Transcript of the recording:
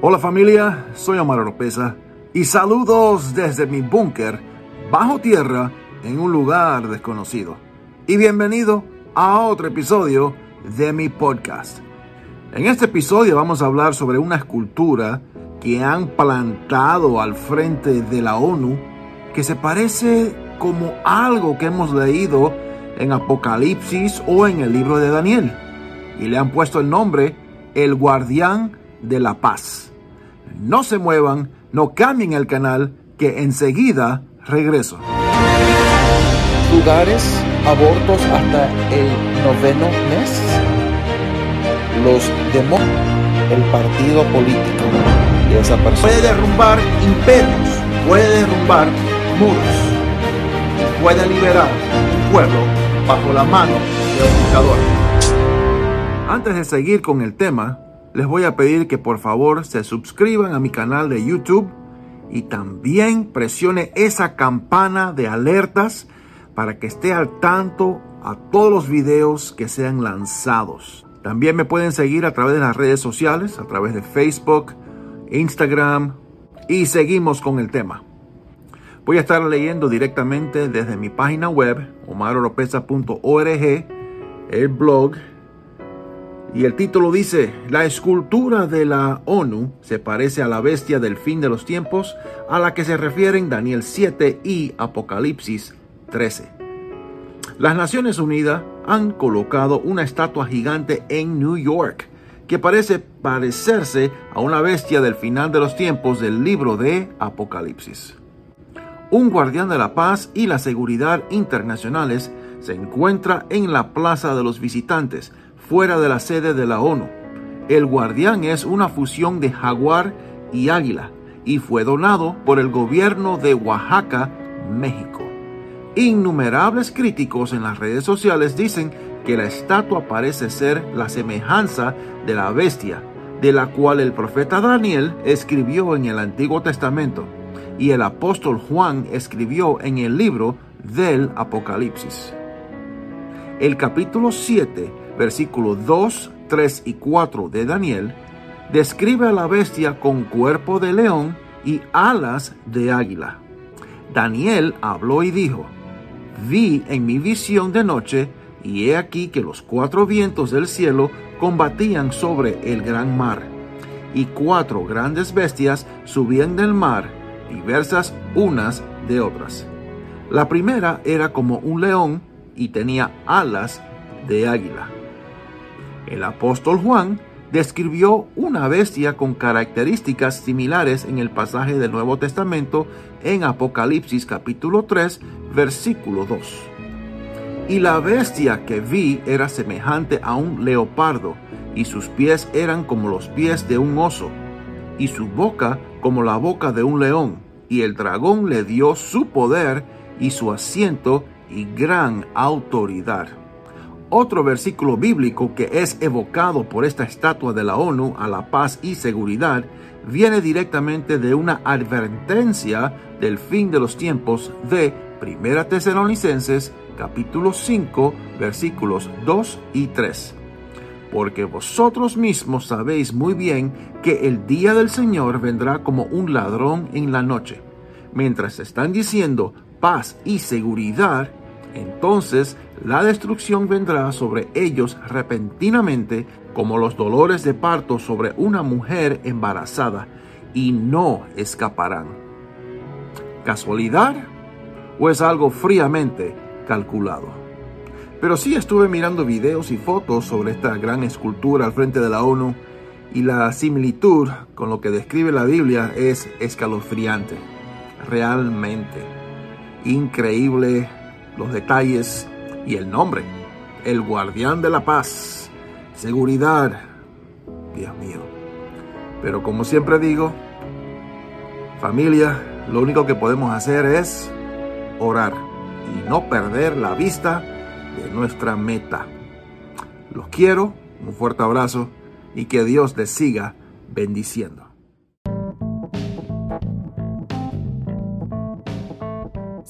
Hola familia, soy Omar Oropesa y saludos desde mi búnker bajo tierra en un lugar desconocido. Y bienvenido a otro episodio de mi podcast. En este episodio vamos a hablar sobre una escultura que han plantado al frente de la ONU que se parece como algo que hemos leído en Apocalipsis o en el libro de Daniel. Y le han puesto el nombre El Guardián de la Paz. No se muevan, no cambien el canal, que enseguida regreso. Lugares, abortos hasta el noveno mes. Los demo el partido político de esa persona. Puede derrumbar imperios, puede derrumbar muros, puede liberar un pueblo bajo la mano de un dictador. Antes de seguir con el tema, les voy a pedir que por favor se suscriban a mi canal de YouTube y también presione esa campana de alertas para que esté al tanto a todos los videos que sean lanzados. También me pueden seguir a través de las redes sociales, a través de Facebook, Instagram y seguimos con el tema. Voy a estar leyendo directamente desde mi página web, omaroropeza.org, el blog y el título dice, la escultura de la ONU se parece a la bestia del fin de los tiempos a la que se refieren Daniel 7 y Apocalipsis 13. Las Naciones Unidas han colocado una estatua gigante en New York que parece parecerse a una bestia del final de los tiempos del libro de Apocalipsis. Un guardián de la paz y la seguridad internacionales se encuentra en la Plaza de los Visitantes, fuera de la sede de la ONU. El guardián es una fusión de jaguar y águila y fue donado por el gobierno de Oaxaca, México. Innumerables críticos en las redes sociales dicen que la estatua parece ser la semejanza de la bestia, de la cual el profeta Daniel escribió en el Antiguo Testamento y el apóstol Juan escribió en el libro del Apocalipsis. El capítulo 7 versículos 2, 3 y 4 de Daniel, describe a la bestia con cuerpo de león y alas de águila. Daniel habló y dijo, vi en mi visión de noche, y he aquí que los cuatro vientos del cielo combatían sobre el gran mar, y cuatro grandes bestias subían del mar, diversas unas de otras. La primera era como un león y tenía alas de águila. El apóstol Juan describió una bestia con características similares en el pasaje del Nuevo Testamento en Apocalipsis capítulo 3 versículo 2. Y la bestia que vi era semejante a un leopardo, y sus pies eran como los pies de un oso, y su boca como la boca de un león, y el dragón le dio su poder y su asiento y gran autoridad. Otro versículo bíblico que es evocado por esta estatua de la ONU a la paz y seguridad viene directamente de una advertencia del fin de los tiempos de Primera Tesalonicenses capítulo 5 versículos 2 y 3. Porque vosotros mismos sabéis muy bien que el día del Señor vendrá como un ladrón en la noche. Mientras están diciendo paz y seguridad, entonces la destrucción vendrá sobre ellos repentinamente como los dolores de parto sobre una mujer embarazada, y no escaparán. ¿Casualidad? ¿O es algo fríamente calculado? Pero sí estuve mirando videos y fotos sobre esta gran escultura al frente de la ONU y la similitud con lo que describe la Biblia es escalofriante. Realmente increíble los detalles y el nombre. El guardián de la paz. Seguridad. Dios mío. Pero como siempre digo, Familia, lo único que podemos hacer es orar y no perder la vista de nuestra meta. Los quiero, un fuerte abrazo y que Dios les siga bendiciendo.